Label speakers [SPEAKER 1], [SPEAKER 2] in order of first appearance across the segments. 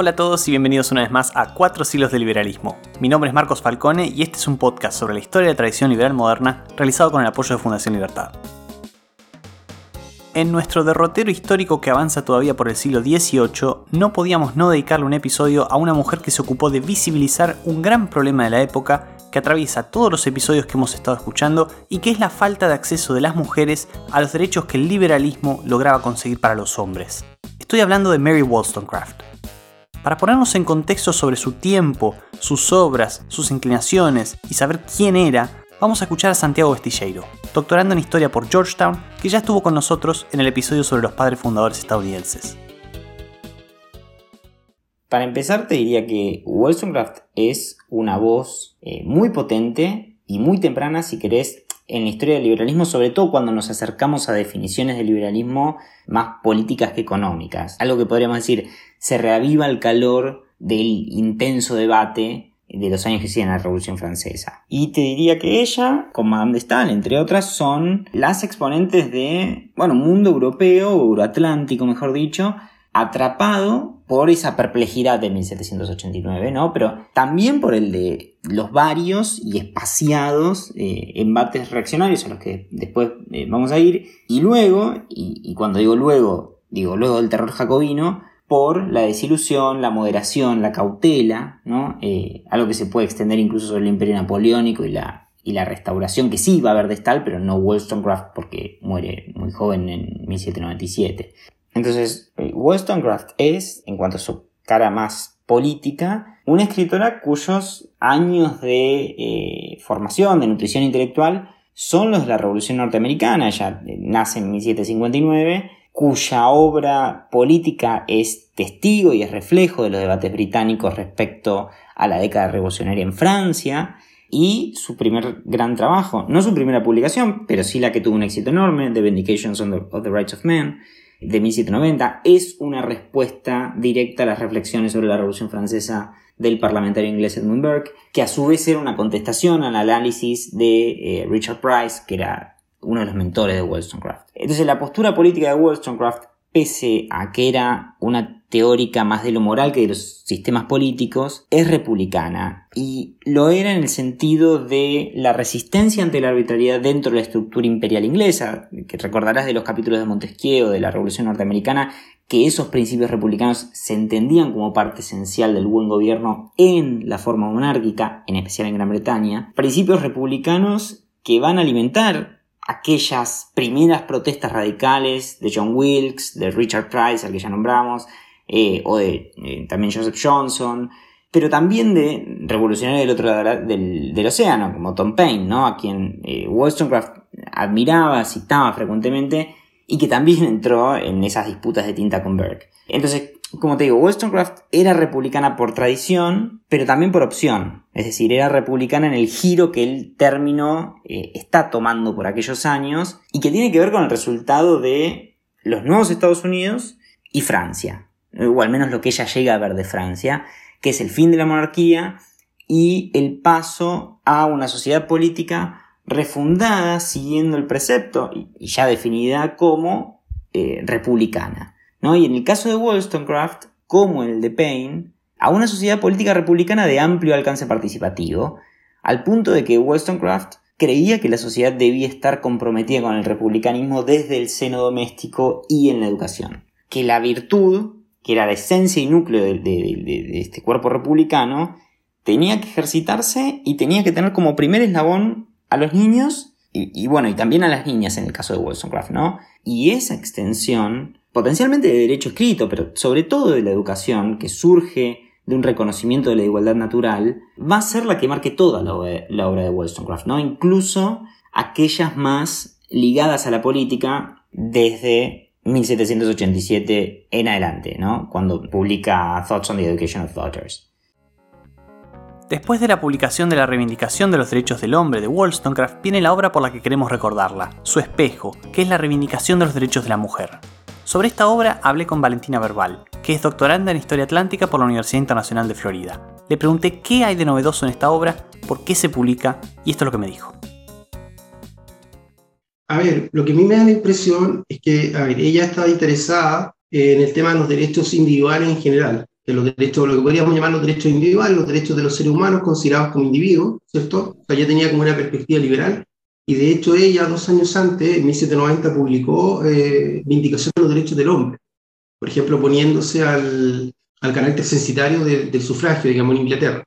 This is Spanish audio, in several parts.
[SPEAKER 1] Hola a todos y bienvenidos una vez más a Cuatro siglos de liberalismo. Mi nombre es Marcos Falcone y este es un podcast sobre la historia de la tradición liberal moderna realizado con el apoyo de Fundación Libertad. En nuestro derrotero histórico que avanza todavía por el siglo XVIII, no podíamos no dedicarle un episodio a una mujer que se ocupó de visibilizar un gran problema de la época que atraviesa todos los episodios que hemos estado escuchando y que es la falta de acceso de las mujeres a los derechos que el liberalismo lograba conseguir para los hombres. Estoy hablando de Mary Wollstonecraft. Para ponernos en contexto sobre su tiempo, sus obras, sus inclinaciones y saber quién era, vamos a escuchar a Santiago Vestilleiro, doctorando en historia por Georgetown, que ya estuvo con nosotros en el episodio sobre los padres fundadores estadounidenses.
[SPEAKER 2] Para empezar, te diría que Wollstonecraft es una voz eh, muy potente y muy temprana, si querés, en la historia del liberalismo, sobre todo cuando nos acercamos a definiciones del liberalismo más políticas que económicas. Algo que podríamos decir, se reaviva el calor del intenso debate de los años que siguen la Revolución Francesa. Y te diría que ella, con Madame de entre otras, son las exponentes de, bueno, un mundo europeo, euroatlántico, mejor dicho, atrapado por esa perplejidad de 1789, ¿no? Pero también por el de los varios y espaciados eh, embates reaccionarios a los que después eh, vamos a ir, y luego, y, cuando digo luego, digo luego del terror jacobino, por la desilusión, la moderación, la cautela, ¿no? Eh, algo que se puede extender incluso sobre el imperio napoleónico y la, y la restauración, que sí va a haber de Stahl, pero no Wollstonecraft porque muere muy joven en 1797. Entonces, eh, Wollstonecraft es, en cuanto a su cara más política, una escritora cuyos años de eh, formación, de nutrición intelectual, son los de la Revolución Norteamericana. Ella eh, nace en 1759, cuya obra política es testigo y es reflejo de los debates británicos respecto a la década revolucionaria en Francia. Y su primer gran trabajo, no su primera publicación, pero sí la que tuvo un éxito enorme, The Vindications of the Rights of Men, de 1790 es una respuesta directa a las reflexiones sobre la Revolución Francesa del parlamentario inglés Edmund Burke, que a su vez era una contestación al análisis de eh, Richard Price, que era uno de los mentores de Wollstonecraft. Entonces la postura política de Wollstonecraft a que era una teórica más de lo moral que de los sistemas políticos, es republicana. Y lo era en el sentido de la resistencia ante la arbitrariedad dentro de la estructura imperial inglesa, que recordarás de los capítulos de Montesquieu, de la Revolución Norteamericana, que esos principios republicanos se entendían como parte esencial del buen gobierno en la forma monárquica, en especial en Gran Bretaña. Principios republicanos que van a alimentar aquellas primeras protestas radicales de John Wilkes, de Richard Price, al que ya nombramos, eh, o de eh, también Joseph Johnson, pero también de revolucionarios del otro lado del, océano, como Tom Paine, ¿no? a quien eh, Wollstonecraft admiraba, citaba frecuentemente, y que también entró en esas disputas de tinta con Burke. Entonces, como te digo, Wollstonecraft era republicana por tradición, pero también por opción. Es decir, era republicana en el giro que el término eh, está tomando por aquellos años y que tiene que ver con el resultado de los nuevos Estados Unidos y Francia. O al menos lo que ella llega a ver de Francia, que es el fin de la monarquía y el paso a una sociedad política refundada siguiendo el precepto y ya definida como eh, republicana. Y en el caso de Wollstonecraft, como en el de Paine, a una sociedad política republicana de amplio alcance participativo, al punto de que Wollstonecraft creía que la sociedad debía estar comprometida con el republicanismo desde el seno doméstico y en la educación. Que la virtud, que era la esencia y núcleo de, este cuerpo republicano, tenía que ejercitarse y tenía que tener como primer eslabón a los niños y, y, bueno, y también a las niñas en el caso de Wollstonecraft, ¿no? Y esa extensión potencialmente de derecho escrito, pero sobre todo de la educación, que surge de un reconocimiento de la igualdad natural, va a ser la que marque toda la, obra de Wollstonecraft, ¿no? Incluso aquellas más ligadas a la política desde 1787 en adelante, ¿no? Cuando publica Thoughts on the Education of Daughters.
[SPEAKER 1] Después de la publicación de la reivindicación de los derechos del hombre de Wollstonecraft, viene la obra por la que queremos recordarla, Su espejo, que es la reivindicación de los derechos de la mujer. Sobre esta obra hablé con Valentina Verbal, que es doctoranda en Historia Atlántica por la Universidad Internacional de Florida. Le pregunté qué hay de novedoso en esta obra, por qué se publica, y esto es lo que me dijo.
[SPEAKER 3] A ver, lo que a mí me da la impresión es que, a ver, ella está interesada en el tema de los derechos individuales en general, de los derechos, lo que podríamos llamar los derechos individuales, los derechos de los seres humanos considerados como individuos, ¿cierto? O sea, ella tenía como una perspectiva liberal, y de hecho ella, dos años antes, en 1790, publicó eh, Vindicación de los Derechos del Hombre, por ejemplo, poniéndose al, al carácter censitario del sufragio, digamos, en Inglaterra,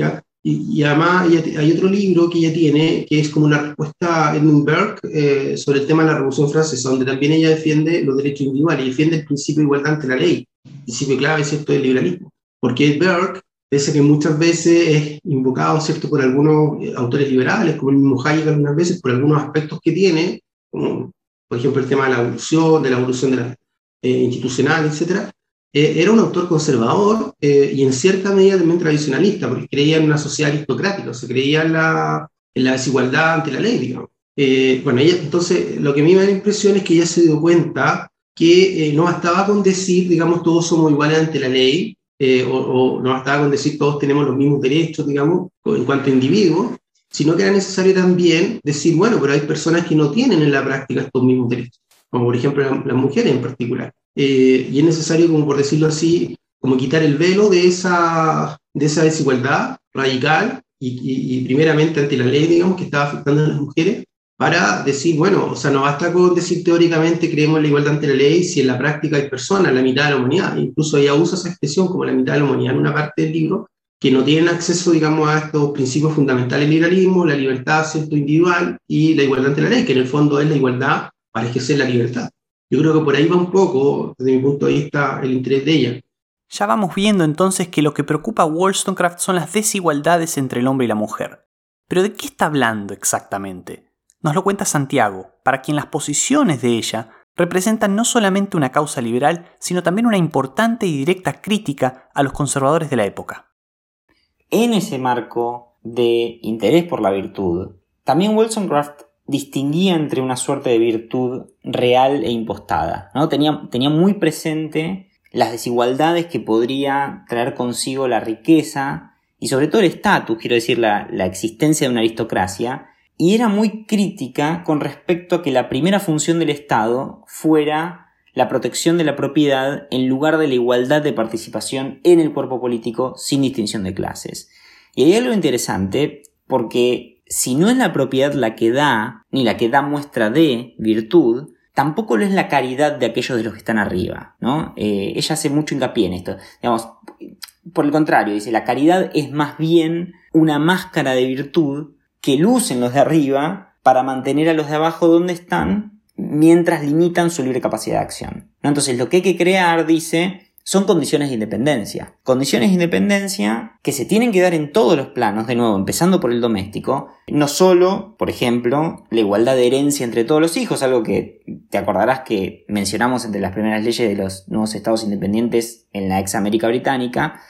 [SPEAKER 3] ¿ya? Y, además hay otro libro que ella tiene, que es como una respuesta a Edmund Burke eh, sobre el tema de la Revolución Francesa, donde también ella defiende los derechos individuales y defiende el principio de igualdad ante la ley, principio clave, ¿cierto?, del liberalismo. Porque Burke, pese que muchas veces es invocado, ¿cierto?, por algunos eh, autores liberales, como el mismo Hayek algunas veces, por algunos aspectos que tiene, como por ejemplo el tema de la evolución, de la evolución de la, eh, institucional, etcétera, eh, era un autor conservador eh, y en cierta medida también tradicionalista, porque creía en una sociedad aristocrática, o se creía en la, en la, desigualdad ante la ley, digamos. Eh, bueno, ella, entonces lo que a mí me da la impresión es que ella se dio cuenta que no bastaba con decir, digamos, todos somos iguales ante la ley, o, o, no bastaba con decir todos tenemos los mismos derechos, digamos, en cuanto a individuos, sino que era necesario también decir, bueno, pero hay personas que no tienen en la práctica estos mismos derechos, como por ejemplo las mujeres en particular. Eh, y es necesario, como por decirlo así, como quitar el velo de esa, de esa desigualdad radical y, y, primeramente ante la ley, digamos, que estaba afectando a las mujeres, para decir, bueno, o sea, no basta con decir teóricamente creemos en la igualdad ante la ley si en la práctica hay personas, la mitad de la humanidad, incluso ella usa esa expresión como la mitad de la humanidad en una parte del libro, que no tienen acceso, digamos, a estos principios fundamentales del liberalismo, la libertad, cierto, individual y la igualdad ante la ley, que en el fondo es la igualdad para ejercer la libertad. Yo creo que por ahí va un poco, desde mi punto de vista, el interés de ella.
[SPEAKER 1] Ya vamos viendo entonces que lo que preocupa a Wollstonecraft son las desigualdades entre el hombre y la mujer. Pero ¿de qué está hablando exactamente? Nos lo cuenta Santiago, para quien las posiciones de ella representan no solamente una causa liberal, sino también una importante y directa crítica a los conservadores de la época.
[SPEAKER 2] En ese marco de interés por la virtud, también Wollstonecraft distinguía entre una suerte de virtud real e impostada. ¿no? Tenía, muy presente las desigualdades que podría traer consigo la riqueza y sobre todo el estatus, quiero decir, la existencia de una aristocracia, y era muy crítica con respecto a que la primera función del Estado fuera la protección de la propiedad en lugar de la igualdad de participación en el cuerpo político sin distinción de clases. Y hay algo interesante porque si no es la propiedad la que da, ni la que da muestra de virtud, tampoco lo es la caridad de aquellos de los que están arriba, ¿no? Eh, ella hace mucho hincapié en esto. Digamos, por el contrario, dice, la caridad es más bien una máscara de virtud que lucen los de arriba para mantener a los de abajo donde están mientras limitan su libre capacidad de acción. Entonces, lo que hay que crear, dice, son condiciones de independencia. Condiciones de independencia que se tienen que dar en todos los planos, de nuevo, empezando por el doméstico. No solo, por ejemplo, la igualdad de herencia entre todos los hijos, algo que te acordarás que mencionamos entre las primeras leyes de los nuevos estados independientes en la ex América Británica,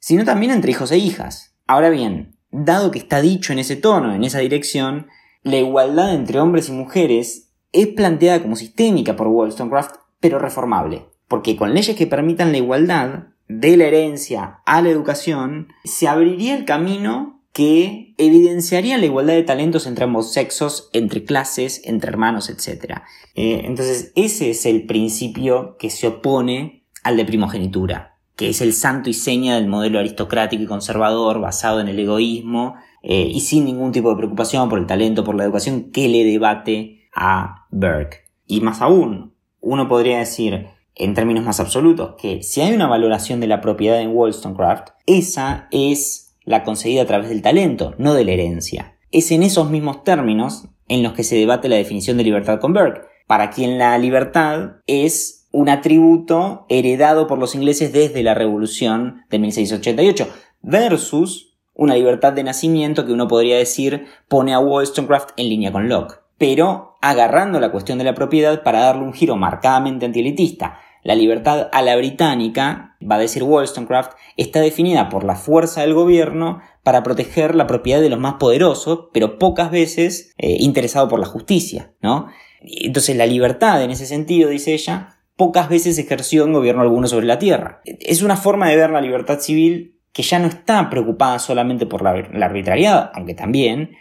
[SPEAKER 2] sino también entre hijos e hijas. Ahora bien, dado que está dicho en ese tono, en esa dirección, la igualdad entre hombres y mujeres es planteada como sistémica por Wollstonecraft, pero reformable porque con leyes que permitan la igualdad de la herencia a la educación, se abriría el camino que evidenciaría la igualdad de talentos entre ambos sexos, entre clases, entre hermanos, etc. Eh, entonces, ese es el principio que se opone al de primogenitura, que es el santo y seña del modelo aristocrático y conservador basado en el egoísmo eh, y sin ningún tipo de preocupación por el talento, por la educación que le debate a Burke. Y más aún, uno podría decir, en términos más absolutos, que si hay una valoración de la propiedad en Wollstonecraft, esa es la concedida a través del talento, no de la herencia. Es en esos mismos términos en los que se debate la definición de libertad con Burke, para quien la libertad es un atributo heredado por los ingleses desde la Revolución de 1688, versus una libertad de nacimiento que uno podría decir pone a Wollstonecraft en línea con Locke pero agarrando la cuestión de la propiedad para darle un giro marcadamente antielitista. La libertad a la británica, va a decir Wollstonecraft, está definida por la fuerza del gobierno para proteger la propiedad de los más poderosos, pero pocas veces eh, interesado por la justicia, ¿no? Entonces la libertad en ese sentido, dice ella, pocas veces ejerció en gobierno alguno sobre la tierra. Es una forma de ver la libertad civil que ya no está preocupada solamente por la, arbitrariedad, aunque también,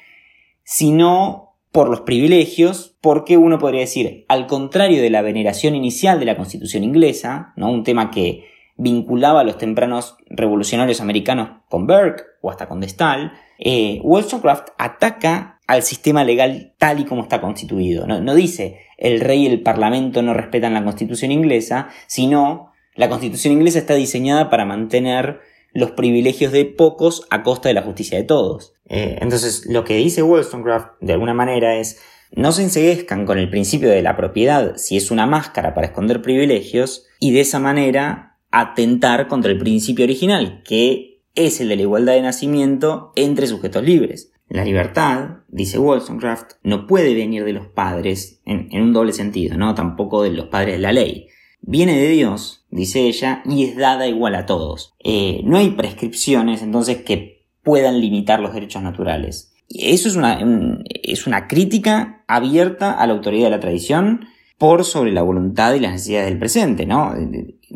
[SPEAKER 2] sino por los privilegios, porque uno podría decir, al contrario de la veneración inicial de la Constitución inglesa, ¿no? un tema que vinculaba a los tempranos revolucionarios americanos con Burke o hasta con De Stael, eh, Wollstonecraft ataca al sistema legal tal y como está constituido. No, dice el rey y el parlamento no respetan la constitución inglesa, sino la constitución inglesa está diseñada para mantener los privilegios de pocos a costa de la justicia de todos. Eh, entonces, lo que dice Wollstonecraft, de alguna manera, es no se enseguezcan con el principio de la propiedad si es una máscara para esconder privilegios y de esa manera atentar contra el principio original, que es el de la igualdad de nacimiento entre sujetos libres. La libertad, dice Wollstonecraft, no puede venir de los padres en, un doble sentido, ¿no? Tampoco de los padres de la ley viene de Dios, dice ella, y es dada igual a todos. Eh, no hay prescripciones entonces que puedan limitar los derechos naturales. Eso es una, es una crítica abierta a la autoridad de la tradición por sobre la voluntad y las necesidades del presente, ¿no?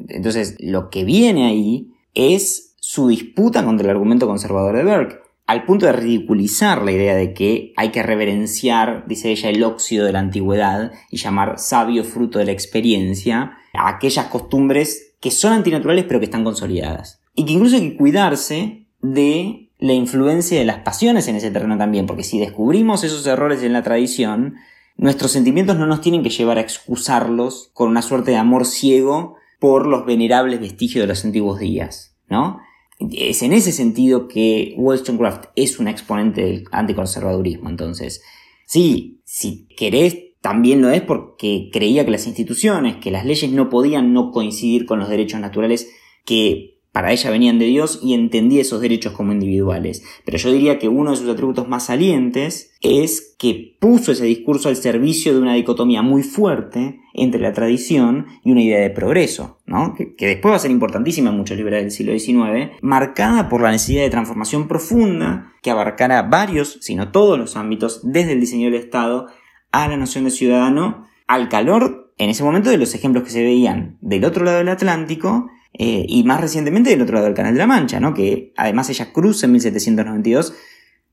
[SPEAKER 2] Entonces, lo que viene ahí es su disputa contra el argumento conservador de Burke, al punto de ridiculizar la idea de que hay que reverenciar, dice ella, el óxido de la antigüedad y llamar sabio fruto de la experiencia a aquellas costumbres que son antinaturales pero que están consolidadas. Y que incluso hay que cuidarse de la influencia de las pasiones en ese terreno también, porque si descubrimos esos errores en la tradición, nuestros sentimientos no nos tienen que llevar a excusarlos con una suerte de amor ciego por los venerables vestigios de los antiguos días, ¿no? Es en ese sentido que Wollstonecraft es un exponente del anticonservadurismo. Entonces, sí, si querés, también lo es porque creía que las instituciones, que las leyes no podían no coincidir con los derechos naturales que para ella venían de Dios y entendía esos derechos como individuales. Pero yo diría que uno de sus atributos más salientes es que puso ese discurso al servicio de una dicotomía muy fuerte entre la tradición y una idea de progreso, ¿no? que, después va a ser importantísima en muchos liberales del siglo XIX, marcada por la necesidad de transformación profunda que abarcará varios, si no todos los ámbitos, desde el diseño del Estado a la noción de ciudadano, al calor en ese momento de los ejemplos que se veían del otro lado del Atlántico eh, y más recientemente del otro lado del Canal de la Mancha, ¿no? que además ella cruza en 1792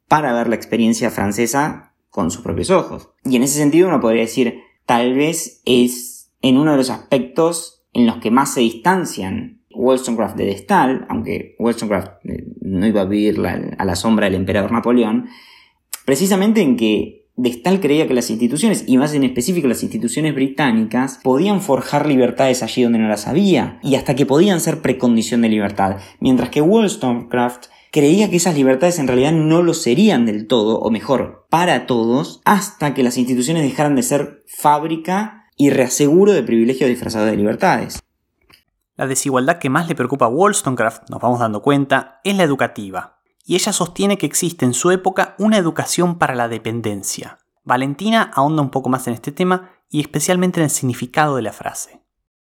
[SPEAKER 2] para ver la experiencia francesa con sus propios ojos. Y en ese sentido uno podría decir, tal vez es en uno de los aspectos en los que más se distancian Wollstonecraft de Destal, aunque Wollstonecraft eh, no iba a vivir a la sombra del emperador Napoleón, precisamente en que Destal creía que las instituciones, y más en específico las instituciones británicas, podían forjar libertades allí donde no las había, y hasta que podían ser precondición de libertad, mientras que Wollstonecraft creía que esas libertades en realidad no lo serían del todo, o mejor, para todos, hasta que las instituciones dejaran de ser fábrica y reaseguro de privilegios disfrazados de libertades.
[SPEAKER 1] La desigualdad que más le preocupa a Wollstonecraft, nos vamos dando cuenta, es la educativa y ella sostiene que existe en su época una educación para la dependencia. Valentina ahonda un poco más en este tema y especialmente en el significado de la frase.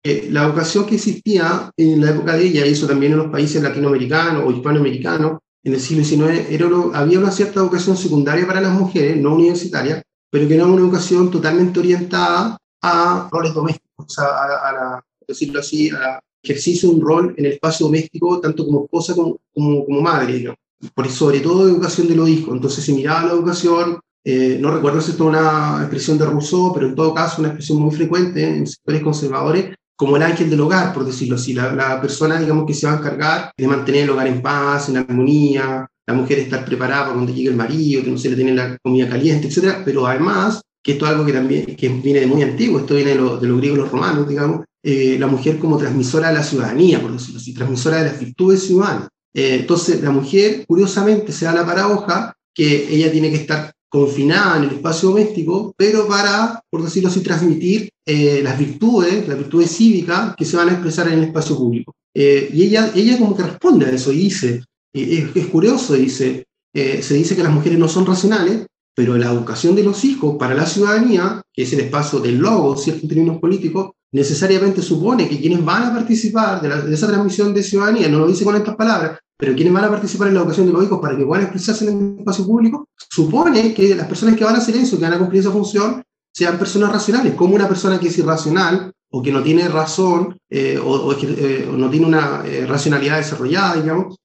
[SPEAKER 3] Eh, la educación que existía en la época de ella, y eso también en los países latinoamericanos o hispanoamericanos, en el siglo XIX, era había una cierta educación secundaria para las mujeres, no universitaria, pero que no era una educación totalmente orientada a roles domésticos, a, decirlo así, a ejercicio de un rol en el espacio doméstico, tanto como esposa como, como, como madre por, sobre todo educación de los hijos. Entonces se miraba la educación, eh, no recuerdo si es una expresión de Rousseau, pero en todo caso una expresión muy frecuente en sectores conservadores, como el ángel del hogar, por decirlo así, la, la, persona, digamos, que se va a encargar de mantener el hogar en paz, en armonía, la mujer estar preparada para cuando llegue el marido, que no se le tiene la comida caliente, etc. Pero además, que esto es algo que también que viene de muy antiguo, esto viene de, lo, de los griegos y los romanos, digamos, eh, la mujer como transmisora de la ciudadanía, por decirlo así, transmisora de las virtudes ciudadanas. Eh, entonces, la mujer, curiosamente, se da la paradoja que ella tiene que estar confinada en el espacio doméstico, pero para, por decirlo así, transmitir eh, las virtudes, las virtudes cívicas que se van a expresar en el espacio público. Eh, y ella, ella como que responde a eso y dice, es, es, curioso, dice, se dice que las mujeres no son racionales, pero la educación de los hijos para la ciudadanía, que es el espacio del logo, ¿cierto? en términos políticos, necesariamente supone que quienes van a participar de, esa transmisión de ciudadanía, no lo dice con estas palabras, pero quienes van a participar en la educación de los hijos para que puedan expresarse en el espacio público, supone que las personas que van a hacer eso, que van a cumplir esa función, sean personas racionales, como una persona que es irracional o que no tiene razón eh, eh, o, no tiene una eh, racionalidad desarrollada, digamos,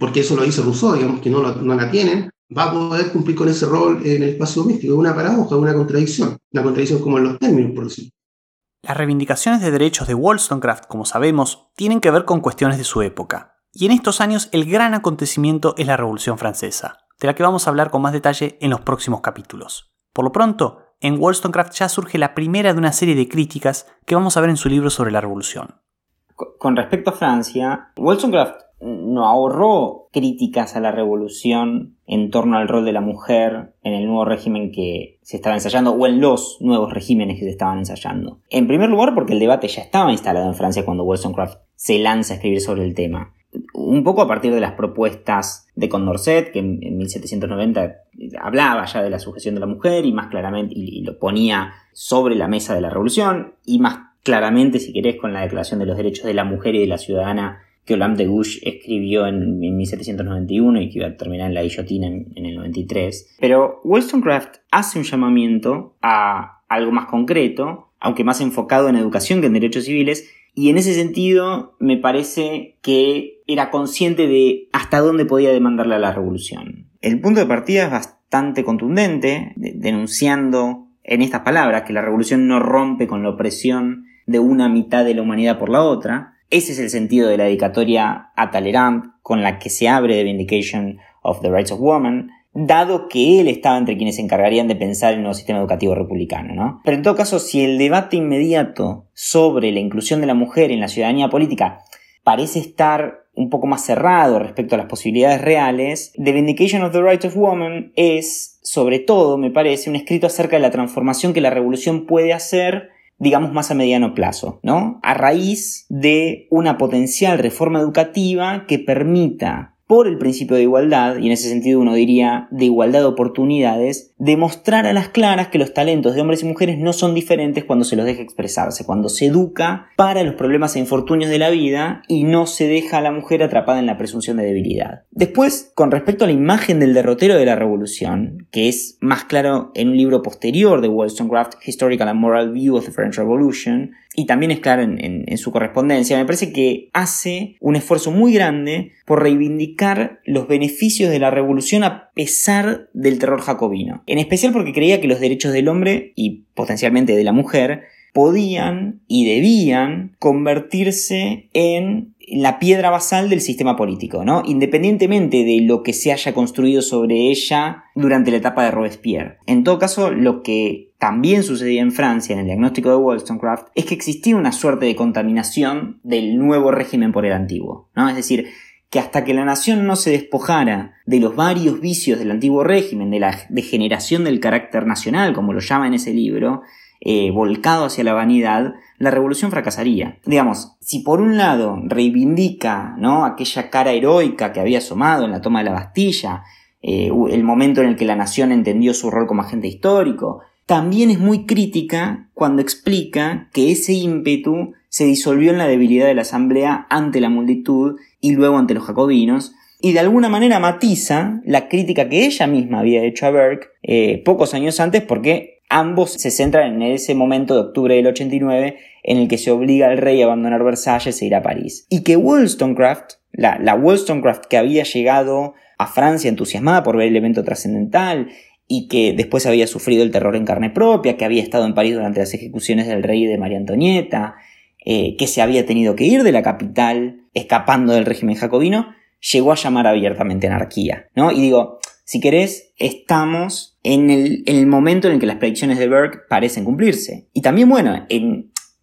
[SPEAKER 3] porque eso lo dice Rousseau, digamos, que no, no la tienen, va a poder cumplir con ese rol en el espacio doméstico. Es una paradoja, una contradicción, una contradicción como en los términos, por decirlo.
[SPEAKER 1] Las reivindicaciones de derechos de Wollstonecraft, como sabemos, tienen que ver con cuestiones de su época. Y en estos años el gran acontecimiento es la Revolución Francesa, de la que vamos a hablar con más detalle en los próximos capítulos. Por lo pronto, en Wollstonecraft ya surge la primera de una serie de críticas que vamos a ver en su libro sobre la Revolución.
[SPEAKER 2] Con respecto a Francia, Wollstonecraft no ahorró críticas a la revolución en torno al rol de la mujer en el nuevo régimen que se estaba ensayando o en los nuevos regímenes que se estaban ensayando. En primer lugar porque el debate ya estaba instalado en Francia cuando Wollstonecraft se lanza a escribir sobre el tema. Un poco a partir de las propuestas de Condorcet, que en 1790 hablaba ya de la sujeción de la mujer y más claramente y lo ponía sobre la mesa de la revolución y más claramente, si querés, con la Declaración de los Derechos de la Mujer y de la Ciudadana que Olympe de Gouges escribió en, 1791 y que iba a terminar en la guillotina en, en el 93. Pero Wollstonecraft hace un llamamiento a algo más concreto, aunque más enfocado en educación que en derechos civiles, y en ese sentido me parece que era consciente de hasta dónde podía demandarle a la revolución. El punto de partida es bastante contundente, denunciando en estas palabras que la revolución no rompe con la opresión de una mitad de la humanidad por la otra, ese es el sentido de la dedicatoria a Talleyrand con la que se abre The Vindication of the Rights of Women, dado que él estaba entre quienes se encargarían de pensar el nuevo sistema educativo republicano, ¿no? Pero en todo caso, si el debate inmediato sobre la inclusión de la mujer en la ciudadanía política parece estar un poco más cerrado respecto a las posibilidades reales, The Vindication of the Rights of Women es, sobre todo, me parece, un escrito acerca de la transformación que la revolución puede hacer digamos, más a mediano plazo, ¿no? A raíz de una potencial reforma educativa que permita por el principio de igualdad, y en ese sentido uno diría de igualdad de oportunidades, demostrar a las claras que los talentos de hombres y mujeres no son diferentes cuando se los deja expresarse, cuando se educa para los problemas e infortunios de la vida y no se deja a la mujer atrapada en la presunción de debilidad. Después, con respecto a la imagen del derrotero de la revolución, que es más claro en un libro posterior de Wollstonecraft, Historical and Moral View of the French Revolution, y también es claro en, su correspondencia, me parece que hace un esfuerzo muy grande por reivindicar los beneficios de la revolución a pesar del terror jacobino. En especial porque creía que los derechos del hombre y potencialmente de la mujer podían y debían convertirse en la piedra basal del sistema político, ¿no? Independientemente de lo que se haya construido sobre ella durante la etapa de Robespierre. En todo caso, lo que también sucedía en Francia en el diagnóstico de Wollstonecraft es que existía una suerte de contaminación del nuevo régimen por el antiguo, ¿no? Es decir, que hasta que la nación no se despojara de los varios vicios del antiguo régimen, de la degeneración del carácter nacional, como lo llama en ese libro, eh, volcado hacia la vanidad, la revolución fracasaría. Digamos, si por un lado reivindica ¿no? aquella cara heroica que había asomado en la toma de la Bastilla, eh, el momento en el que la nación entendió su rol como agente histórico, también es muy crítica cuando explica que ese ímpetu se disolvió en la debilidad de la asamblea ante la multitud y luego ante los jacobinos, y de alguna manera matiza la crítica que ella misma había hecho a Burke eh, pocos años antes porque Ambos se centran en ese momento de octubre del 89 en el que se obliga al rey a abandonar Versalles e ir a París. Y que Wollstonecraft, la, Wollstonecraft que había llegado a Francia entusiasmada por ver el evento trascendental y que después había sufrido el terror en carne propia, que había estado en París durante las ejecuciones del rey y de María Antonieta, eh, que se había tenido que ir de la capital escapando del régimen jacobino, llegó a llamar abiertamente anarquía, ¿no? Y digo, si querés, estamos en el, momento en el que las predicciones de Burke parecen cumplirse. Y también, bueno,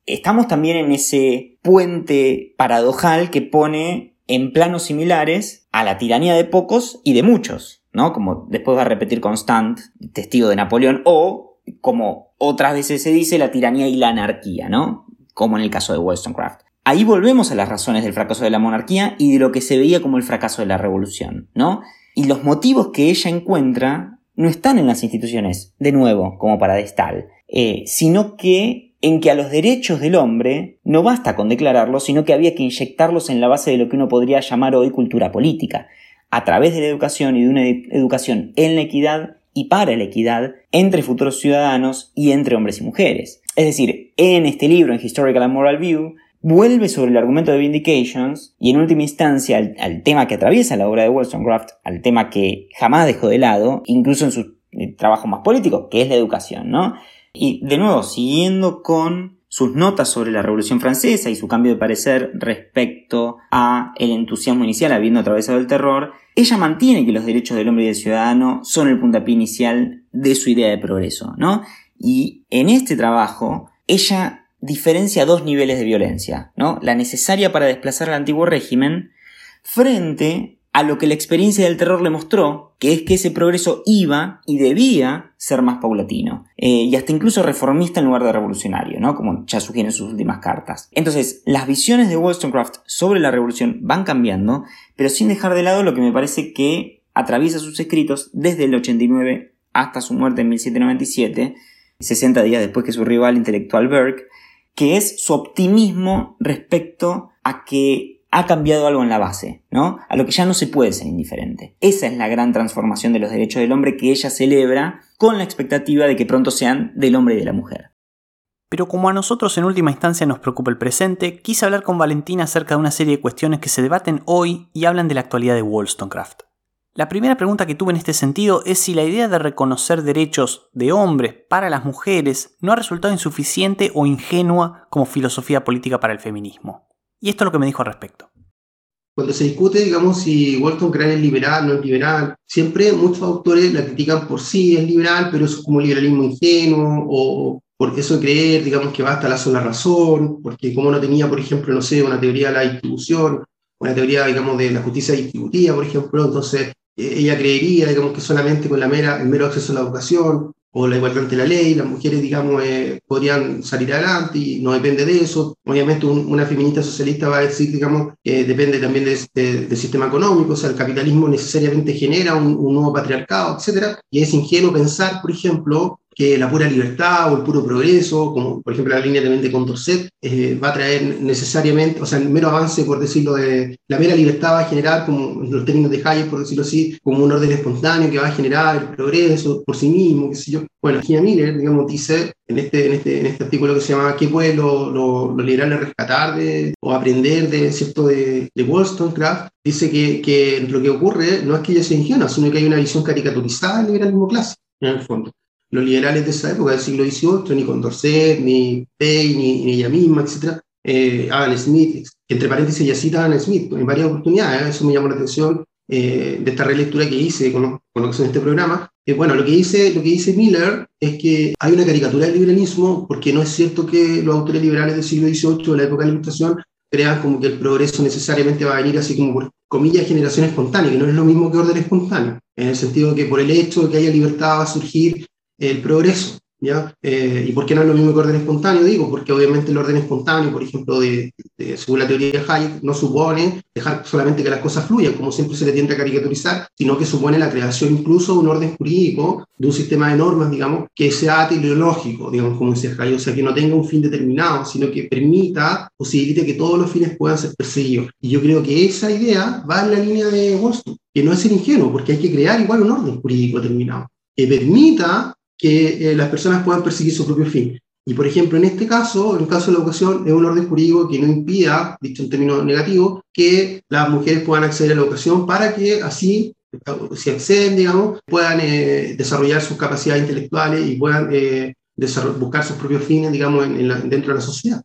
[SPEAKER 2] estamos también en ese puente paradojal que pone en planos similares a la tiranía de pocos y de muchos, ¿no? Como después va a repetir Constant, testigo de Napoleón, o como otras veces se dice, la tiranía y la anarquía, ¿no? Como en el caso de Wollstonecraft. Ahí volvemos a las razones del fracaso de la monarquía y de lo que se veía como el fracaso de la revolución, ¿no? Y los motivos que ella encuentra no están en las instituciones, de nuevo, como para Destal, eh, sino que en que a los derechos del hombre no basta con declararlos, sino que había que inyectarlos en la base de lo que uno podría llamar hoy cultura política, a través de la educación y de una educación en la equidad y para la equidad entre futuros ciudadanos y entre hombres y mujeres. Es decir, en este libro, en Historical and Moral View, vuelve sobre el argumento de Vindications y en última instancia al, tema que atraviesa la obra de Wollstonecraft, al tema que jamás dejó de lado, incluso en su eh, trabajo más político, que es la educación, ¿no? Y de nuevo, siguiendo con sus notas sobre la Revolución Francesa y su cambio de parecer respecto a el entusiasmo inicial habiendo atravesado el terror, ella mantiene que los derechos del hombre y del ciudadano son el puntapié inicial de su idea de progreso, ¿no? Y en este trabajo, ella diferencia dos niveles de violencia, ¿no? La necesaria para desplazar al antiguo régimen frente a lo que la experiencia del terror le mostró, que es que ese progreso iba y debía ser más paulatino, eh, y hasta incluso reformista en lugar de revolucionario, ¿no? como ya sugieren sus últimas cartas. Entonces, las visiones de Wollstonecraft sobre la revolución van cambiando, pero sin dejar de lado lo que me parece que atraviesa sus escritos desde el 89 hasta su muerte en 1797, 60 días después que su rival intelectual Burke, que es su optimismo respecto a que ha cambiado algo en la base, ¿no? A lo que ya no se puede ser indiferente. Esa es la gran transformación de los derechos del hombre que ella celebra con la expectativa de que pronto sean del hombre y de la mujer.
[SPEAKER 1] Pero como a nosotros en última instancia nos preocupa el presente, quise hablar con Valentina acerca de una serie de cuestiones que se debaten hoy y hablan de la actualidad de Wollstonecraft. La primera pregunta que tuve en este sentido es si la idea de reconocer derechos de hombres para las mujeres no ha resultado insuficiente o ingenua como filosofía política para el feminismo. Y esto es lo que me dijo al respecto.
[SPEAKER 3] Cuando se discute, digamos, si Wollstonecraft es liberal, no es liberal, siempre muchos autores la critican por sí, es liberal, pero eso es como liberalismo ingenuo, o por eso creer, digamos, que basta la sola razón, porque como no tenía, por ejemplo, no sé, una teoría de la distribución, una teoría, digamos, de la justicia distributiva, por ejemplo, entonces ella creería, digamos, que solamente con la mera, el mero acceso a la educación, o la igualdad ante la ley, las mujeres, digamos, eh, podrían salir adelante y no depende de eso. Obviamente una feminista socialista va a decir, digamos, que depende también del sistema económico, o sea, el capitalismo necesariamente genera un, un nuevo patriarcado, etc. Y es ingenuo pensar, por ejemplo, que la pura libertad o el puro progreso, como por ejemplo la línea también de Condorcet, eh, va a traer necesariamente, o sea, el mero avance, por decirlo, de la mera libertad va a generar, como en los términos de Hayek, por decirlo así, como un orden espontáneo que va a generar el progreso por sí mismo, qué sé yo. Bueno, Gina Miller, digamos, dice en este, en este, en este artículo que se llama ¿Qué puede lo, lo, liberal rescatar de, o aprender de, ¿cierto? de, de Wollstonecraft? Dice que, que lo que ocurre no es que ella sea ingenua, sino que hay una visión caricaturizada del liberalismo clásico, en el fondo los liberales de esa época del siglo XVIII, ni Condorcet, ni Pei, ni, ella misma, etc. Eh, Adam Smith, entre paréntesis ella cita a Adam Smith en varias oportunidades, eso me llamó la atención eh, de esta relectura que hice con, con lo que este programa. Eh, bueno, lo que, dice, lo que dice Miller es que hay una caricatura del liberalismo, porque no es cierto que los autores liberales del siglo XVIII, de la época de la Ilustración, crean como que el progreso necesariamente va a venir así como por comillas generación espontánea, que no es lo mismo que orden espontáneo, en el sentido que por el hecho de que haya libertad va a surgir el progreso. ¿ya? Eh, ¿Y por qué no es lo mismo que orden espontáneo? Digo, porque obviamente el orden espontáneo, por ejemplo, de, según la teoría de Hayek, no supone dejar solamente que las cosas fluyan, como siempre se le tiende a caricaturizar, sino que supone la creación incluso de un orden jurídico, de un sistema de normas, digamos, que sea teleológico, digamos, como decía Hayek, o sea, que no tenga un fin determinado, sino que permita, posibilite que todos los fines puedan ser perseguidos. Y yo creo que esa idea va en la línea de Wollstonecraft, que no es ser ingenuo, porque hay que crear igual un orden jurídico determinado, que permita que eh, las personas puedan perseguir su propio fin. Y por ejemplo, en este caso, en el caso de la educación, es un orden jurídico que no impida, dicho en términos negativos, que las mujeres puedan acceder a la educación para que así, si acceden, digamos, puedan eh, desarrollar sus capacidades intelectuales y puedan eh, buscar sus propios fines, digamos, dentro de la sociedad.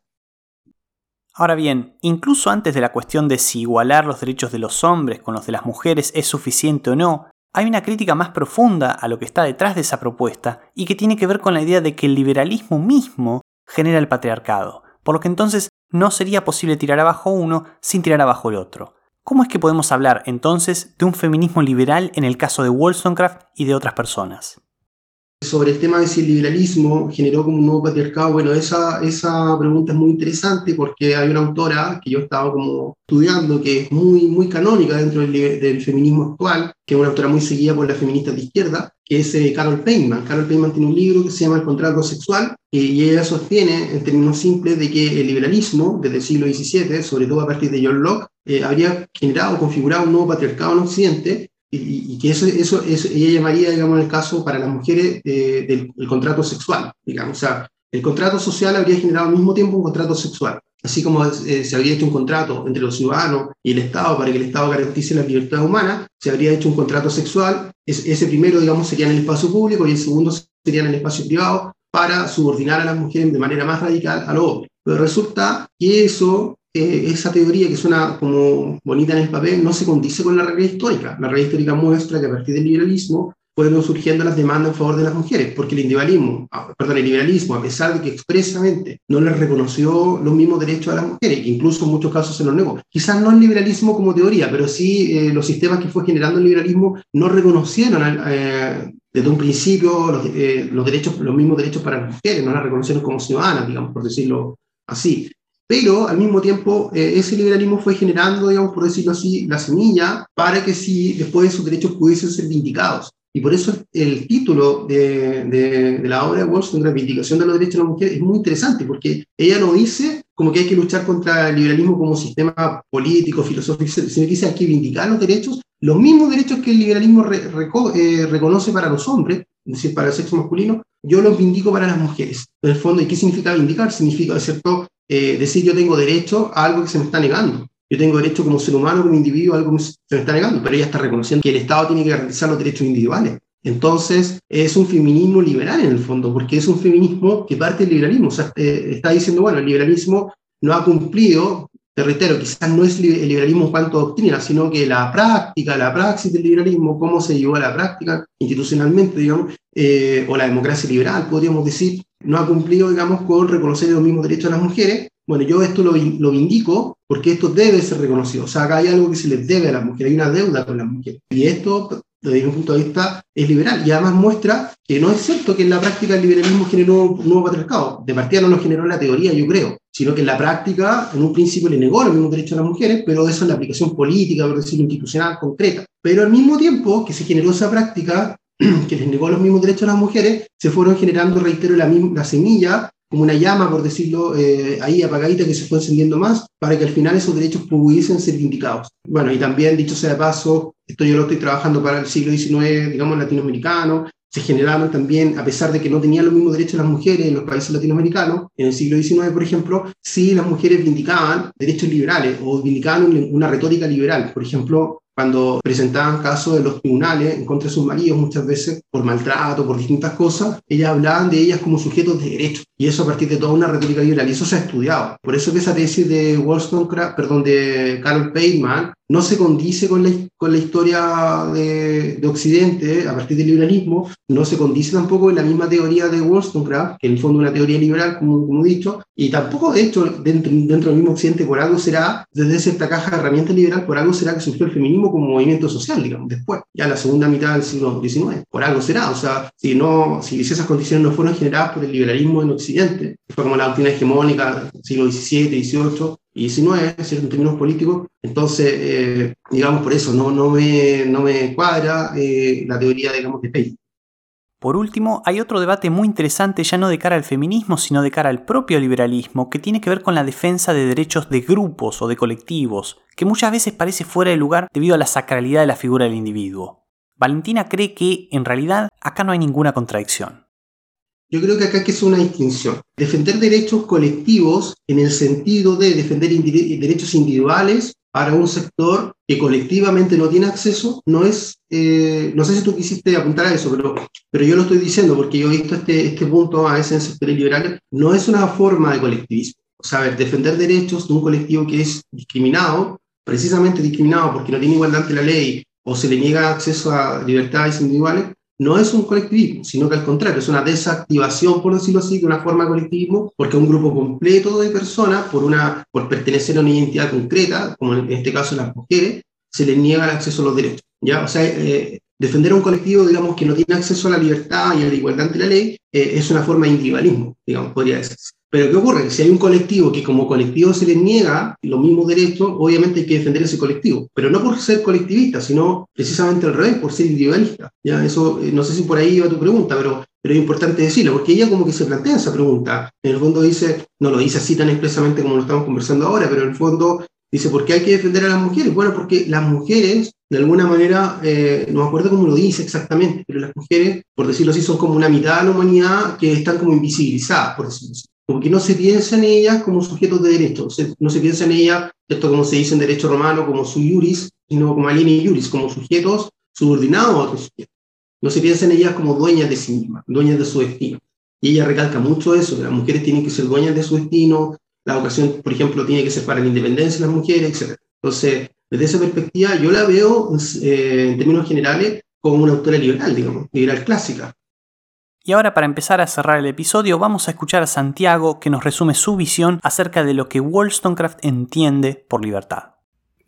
[SPEAKER 1] Ahora bien, incluso antes de la cuestión de si igualar los derechos de los hombres con los de las mujeres es suficiente o no, hay una crítica más profunda a lo que está detrás de esa propuesta y que tiene que ver con la idea de que el liberalismo mismo genera el patriarcado, por lo que entonces no sería posible tirar abajo uno sin tirar abajo el otro. ¿Cómo es que podemos hablar entonces de un feminismo liberal en el caso de Wollstonecraft y de otras personas?
[SPEAKER 3] Sobre el tema de si el liberalismo generó como un nuevo patriarcado, bueno, esa, esa pregunta es muy interesante porque hay una autora que yo estaba como estudiando que es muy, muy canónica dentro del, del feminismo actual, que es una autora muy seguida por las feministas de izquierda, que es eh, Carol Feynman. Carol Feynman tiene un libro que se llama El contrato sexual y ella sostiene, en términos simples, de que el liberalismo desde el siglo XVII, sobre todo a partir de John Locke, eh, habría generado, configurado un nuevo patriarcado en Occidente y, que eso, eso, ella llamaría, digamos, el caso para las mujeres eh, del contrato sexual, digamos, o sea, el contrato social habría generado al mismo tiempo un contrato sexual, así como eh, se habría hecho un contrato entre los ciudadanos y el Estado para que el Estado garantice la libertad humana, se habría hecho un contrato sexual, ese primero, digamos, sería en el espacio público y el segundo sería en el espacio privado, para subordinar a las mujeres de manera más radical a los hombres. Pero resulta que eso, eh, esa teoría que suena como bonita en el papel, no se condice con la realidad histórica. La realidad histórica muestra que a partir del liberalismo fueron surgiendo las demandas en favor de las mujeres, porque el individualismo, ah, perdón, el liberalismo, a pesar de que expresamente no les reconoció los mismos derechos a las mujeres, incluso en muchos casos se los negó. Quizás no el liberalismo como teoría, pero sí eh, los sistemas que fue generando el liberalismo no reconocieron eh, desde un principio los, derechos, los mismos derechos para las mujeres, no las reconocieron como ciudadanas, digamos, por decirlo así. Pero al mismo tiempo, ese liberalismo fue generando, digamos, por decirlo así, la semilla para que sí, después esos derechos pudiesen ser vindicados. Y por eso el título de, de, la obra de Wollstonecraft, Reivindicación de los Derechos de la Mujer, es muy interesante, porque ella no dice como que hay que luchar contra el liberalismo como sistema político, filosófico, sino que dice hay que vindicar los derechos, los mismos derechos que el liberalismo eh, reconoce para los hombres, es decir, para el sexo masculino, yo los vindico para las mujeres. En el fondo, ¿y qué significa vindicar? Significa, ¿cierto?, eh, decir yo tengo derecho a algo que se me está negando. Yo tengo derecho como ser humano, como individuo, algo que se me está negando, pero ella está reconociendo que el Estado tiene que garantizar los derechos individuales. Entonces, es un feminismo liberal en el fondo, porque es un feminismo que parte del liberalismo. O sea, eh, está diciendo, bueno, el liberalismo no ha cumplido, te reitero, quizás no es el liberalismo en cuanto a doctrina, sino que la práctica, la praxis del liberalismo, cómo se llevó a la práctica institucionalmente, digamos, eh, o la democracia liberal, podríamos decir, no ha cumplido, digamos, con reconocer los mismos derechos a las mujeres, bueno, yo esto lo, lo indico porque esto debe ser reconocido. O sea, acá hay algo que se les debe a las mujeres, hay una deuda con las mujeres. Y esto, desde un punto de vista, es liberal. Y además muestra que no es cierto que en la práctica el liberalismo generó un nuevo patriarcado. De partida no lo generó en la teoría, yo creo, sino que en la práctica, en un principio le negó los mismos derechos a las mujeres, pero eso es la aplicación política, por decirlo, institucional, concreta. Pero al mismo tiempo que se generó esa práctica, que les negó los mismos derechos a las mujeres, se fueron generando, reitero, la, la semilla como una llama, por decirlo, eh, ahí apagadita que se fue encendiendo más, para que al final esos derechos pudiesen ser vindicados. Bueno, y también, dicho sea de paso, esto yo lo estoy trabajando para el siglo XIX, digamos, latinoamericano, se generaron también, a pesar de que no tenían los mismos derechos las mujeres en los países latinoamericanos, en el siglo XIX, por ejemplo, sí las mujeres vindicaban derechos liberales o vindicaban una retórica liberal. Por ejemplo, cuando presentaban casos en los tribunales en contra de sus maridos, muchas veces por maltrato, por distintas cosas, ellas hablaban de ellas como sujetos de derecho. Y eso a partir de toda una retórica liberal. Y eso se ha estudiado. Por eso que esa tesis de Wollstonecraft, perdón, de Carol Pateman, no se condice con la, con la historia de, de, Occidente a partir del liberalismo, no se condice tampoco en la misma teoría de Wollstonecraft, que en el fondo es una teoría liberal, como, como he dicho, y tampoco, de hecho, dentro, dentro del mismo Occidente, por algo será, desde cierta caja de herramientas liberal, por algo será que surgió el feminismo como movimiento social, digamos, después, ya la segunda mitad del siglo XIX, por algo será, o sea, si, no, si esas condiciones no fueron generadas por el liberalismo en Occidente, fue como la doctrina hegemónica del siglo XVII, XVIII, y XIX, ¿cierto? en términos políticos. Entonces, eh, digamos, por eso no, no, me, no me cuadra eh, la teoría, digamos, de Pei.
[SPEAKER 1] Por último, hay otro debate muy interesante ya no de cara al feminismo, sino de cara al propio liberalismo, que tiene que ver con la defensa de derechos de grupos o de colectivos, que muchas veces parece fuera de lugar debido a la sacralidad de la figura del individuo. Valentina cree que, en realidad, acá no hay ninguna contradicción.
[SPEAKER 3] Yo creo que acá que hacer una distinción. Defender derechos colectivos en el sentido de defender derechos individuales para un sector que colectivamente no tiene acceso, no es, eh, no sé si tú quisiste apuntar a eso, pero, pero yo lo estoy diciendo porque yo he visto este, este punto a veces en sectores liberales, no es una forma de colectivismo. O sea, defender derechos de un colectivo que es discriminado, precisamente discriminado porque no tiene igualdad ante la ley o se le niega acceso a libertades individuales, no es un colectivismo, sino que al contrario, es una desactivación, por decirlo así, de una forma de colectivismo, porque un grupo completo de personas, por, una, por pertenecer a una identidad concreta, como en este caso las mujeres, se les niega el acceso a los derechos. ¿ya? O sea, eh, defender a un colectivo, digamos, que no tiene acceso a la libertad y a la igualdad ante la ley, eh, es una forma de individualismo, digamos, podría decirse. Pero ¿qué ocurre? Si hay un colectivo que como colectivo se les niega los mismos derechos, obviamente hay que defender ese colectivo. Pero no por ser colectivista, sino precisamente al revés, por ser individualista. ¿ya? Eso, eh, no sé si por ahí iba tu pregunta, pero, pero es importante decirlo, porque ella como que se plantea esa pregunta. En el fondo dice, no lo dice así tan expresamente como lo estamos conversando ahora, pero en el fondo dice, ¿por qué hay que defender a las mujeres? Bueno, porque las mujeres, de alguna manera, eh, no me acuerdo cómo lo dice exactamente, pero las mujeres, por decirlo así, son como una mitad de la humanidad que están como invisibilizadas, por decirlo así como que no se piensa en ellas como sujetos de derecho, no se piensa en ellas, esto como se dice en derecho romano, como su iuris, sino como alieni iuris, como sujetos subordinados a otros sujetos. No se piensa en ellas como dueñas de sí mismas, dueñas de su destino. Y ella recalca mucho eso, que las mujeres tienen que ser dueñas de su destino, la educación, por ejemplo, tiene que ser para la independencia de las mujeres, etc. Entonces, desde esa perspectiva, yo la veo, eh, en términos generales, como una autora liberal, digamos, liberal clásica.
[SPEAKER 1] Y ahora para empezar a cerrar el episodio vamos a escuchar a Santiago que nos resume su visión acerca de lo que Wollstonecraft entiende por libertad.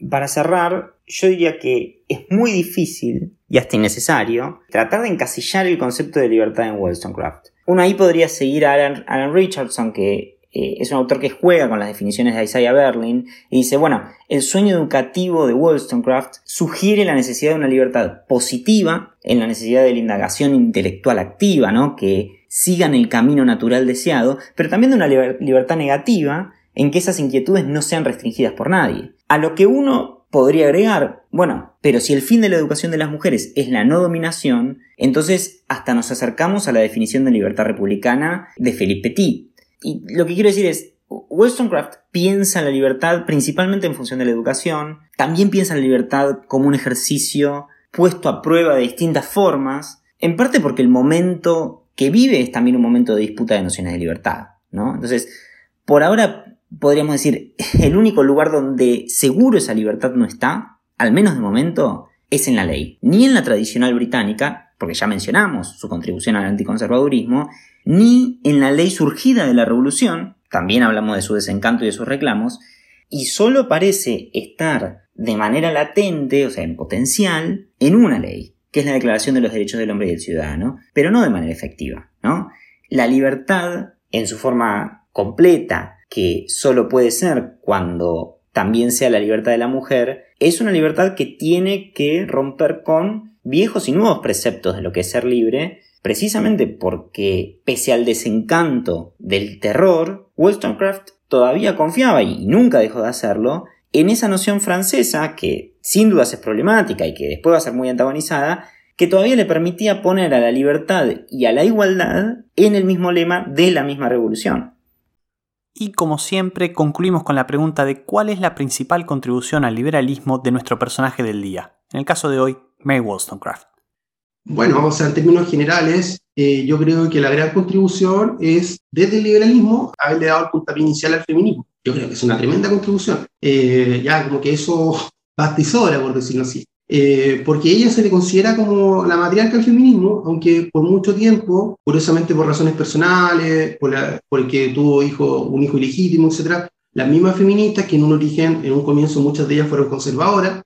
[SPEAKER 2] Para cerrar, yo diría que es muy difícil y hasta innecesario tratar de encasillar el concepto de libertad en Wollstonecraft. Uno ahí podría seguir a Alan Richardson, que eh, es un autor que juega con las definiciones de Isaiah Berlin y dice, bueno, el sueño educativo de Wollstonecraft sugiere la necesidad de una libertad positiva en la necesidad de la indagación intelectual activa, ¿no? Que sigan el camino natural deseado, pero también de una libertad negativa en que esas inquietudes no sean restringidas por nadie. A lo que uno podría agregar, bueno, pero si el fin de la educación de las mujeres es la no dominación, entonces hasta nos acercamos a la definición de libertad republicana de Philippe Petit, y lo que quiero decir es, Wollstonecraft piensa en la libertad principalmente en función de la educación, también piensa en la libertad como un ejercicio puesto a prueba de distintas formas, en parte porque el momento que vive es también un momento de disputa de nociones de libertad, ¿no? Entonces, por ahora podríamos decir, el único lugar donde seguro esa libertad no está, al menos de momento, es en la ley, ni en la tradicional británica, porque ya mencionamos su contribución al anticonservadurismo, ni en la ley surgida de la revolución, también hablamos de su desencanto y de sus reclamos, y solo parece estar de manera latente, o sea, en potencial, en una ley, que es la Declaración de los Derechos del Hombre y del Ciudadano, pero no de manera efectiva, ¿no? La libertad, en su forma completa, que solo puede ser cuando también sea la libertad de la mujer, es una libertad que tiene que romper con viejos y nuevos preceptos de lo que es ser libre, precisamente porque, pese al desencanto del terror, Wollstonecraft todavía confiaba, y nunca dejó de hacerlo, en esa noción francesa, que sin dudas es problemática y que después va a ser muy antagonizada, que todavía le permitía poner a la libertad y a la igualdad en el mismo lema de la misma revolución.
[SPEAKER 1] Y como siempre, concluimos con la pregunta de cuál es la principal contribución al liberalismo de nuestro personaje del día, en el caso de hoy, Mary Wollstonecraft.
[SPEAKER 3] Bueno, vamos a en términos generales, eh, yo creo que la gran contribución es desde el liberalismo haberle dado el puntapié inicial al feminismo. Yo creo que es una tremenda contribución. Eh, ya como que eso bastizora, por decirlo así. Eh, porque ella se le considera como la matriarca del feminismo, aunque por mucho tiempo, curiosamente por razones personales, por, la, porque tuvo hijo, un hijo ilegítimo, etc., las mismas feministas que en un origen, en un comienzo muchas de ellas fueron conservadoras,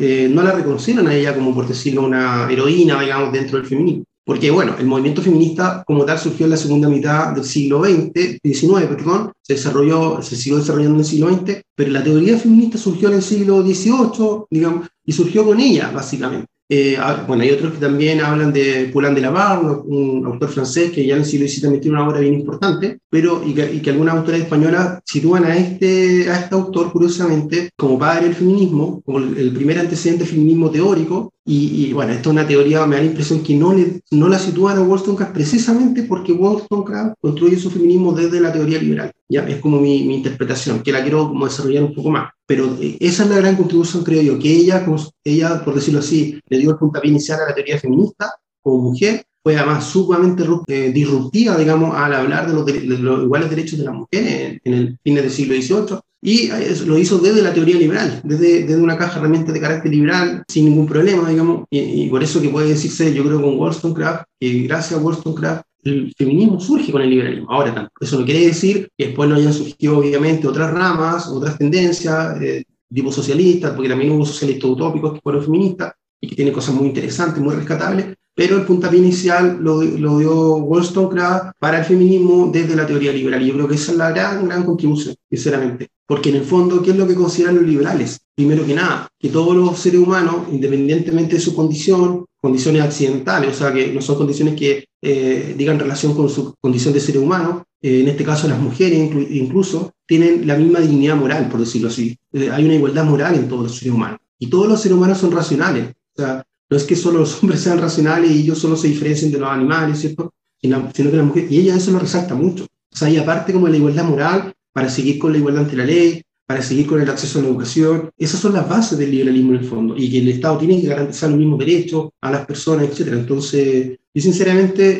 [SPEAKER 3] eh, no la reconocieron a ella como, por decirlo, una heroína, digamos, dentro del feminismo. Porque, bueno, el movimiento feminista como tal surgió en la segunda mitad del siglo XX, XIX, perdón, se desarrolló, se siguió desarrollando en el siglo XX, pero la teoría feminista surgió en el siglo XVIII, digamos, y surgió con ella, básicamente. Eh, ah, bueno, hay otros que también hablan de Poulain de la Barre, un autor francés que ya en el siglo XVII también tiene una obra bien importante, pero y que, y que algunas autoras españolas sitúan a este, a este autor, curiosamente, como padre del feminismo, como el, primer antecedente feminismo teórico, y, bueno, esto es una teoría, me da la impresión que no, le, no la sitúan a Wollstonecraft precisamente porque Wollstonecraft construye su feminismo desde la teoría liberal. Ya es como mi, mi interpretación, que la quiero como desarrollar un poco más. Pero eh, esa es la gran contribución, creo yo, que ella, ella, por decirlo así, le dio el puntapié inicial a la teoría feminista como mujer, fue además sumamente eh, disruptiva, digamos, al hablar de los, de los, iguales derechos de las mujeres en, el fin del siglo XVIII, y eh, lo hizo desde la teoría liberal, desde, desde una caja realmente de carácter liberal, sin ningún problema, digamos, y, y, por eso que puede decirse, yo creo, con Wollstonecraft, que gracias a Wollstonecraft el feminismo surge con el liberalismo. Ahora, eso no quiere decir que después no hayan surgido, obviamente, otras ramas, otras tendencias, eh, tipo socialista, porque también hubo socialistas utópicos que fueron feministas y que tienen cosas muy interesantes, muy rescatables, pero el puntapié inicial lo, lo dio Wollstonecraft para el feminismo desde la teoría liberal. Y yo creo que esa es la gran, gran contribución, sinceramente. Porque en el fondo, ¿qué es lo que consideran los liberales? Primero que nada, que todos los seres humanos, independientemente de su condición, condiciones accidentales, o sea, que no son condiciones que eh, digan relación con su condición de ser humano, eh, en este caso las mujeres inclu incluso, tienen la misma dignidad moral, por decirlo así. Eh, hay una igualdad moral en todos los seres humanos. Y todos los seres humanos son racionales. O sea, no es que solo los hombres sean racionales y ellos solo se diferencien de los animales, ¿cierto? Sino, sino que las mujeres, y ella eso lo resalta mucho. O sea, y aparte como la igualdad moral, para seguir con la igualdad ante la ley, para seguir con el acceso a la educación. Esas son las bases del liberalismo en el fondo, y que el Estado tiene que garantizar los mismos derechos a las personas, etc. Entonces, yo sinceramente,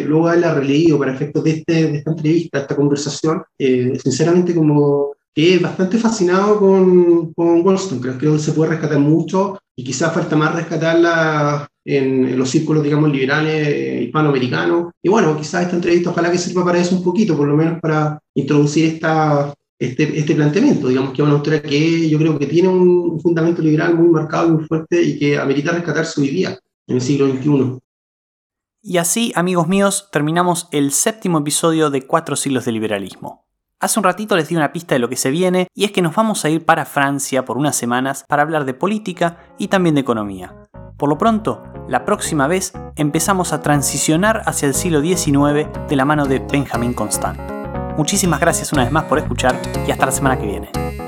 [SPEAKER 3] eh, luego haberla releído para efectos de, este, de esta entrevista, esta conversación, eh, sinceramente como que bastante fascinado con, con Wollstonecraft, creo que se puede rescatar mucho y quizás falta más rescatarla en, los círculos, digamos, liberales eh, hispanoamericanos. Y bueno, quizás esta entrevista ojalá que sirva para eso un poquito, por lo menos para introducir esta, este, este planteamiento, digamos, que es una autora que yo creo que tiene un fundamento liberal muy marcado muy fuerte y que amerita rescatarse hoy día, en el siglo XXI.
[SPEAKER 1] Y así, amigos míos, terminamos el séptimo episodio de Cuatro siglos de liberalismo. Hace un ratito les di una pista de lo que se viene y es que nos vamos a ir para Francia por unas semanas para hablar de política y también de economía. Por lo pronto, la próxima vez empezamos a transicionar hacia el siglo XIX de la mano de Benjamin Constant. Muchísimas gracias una vez más por escuchar y hasta la semana que viene.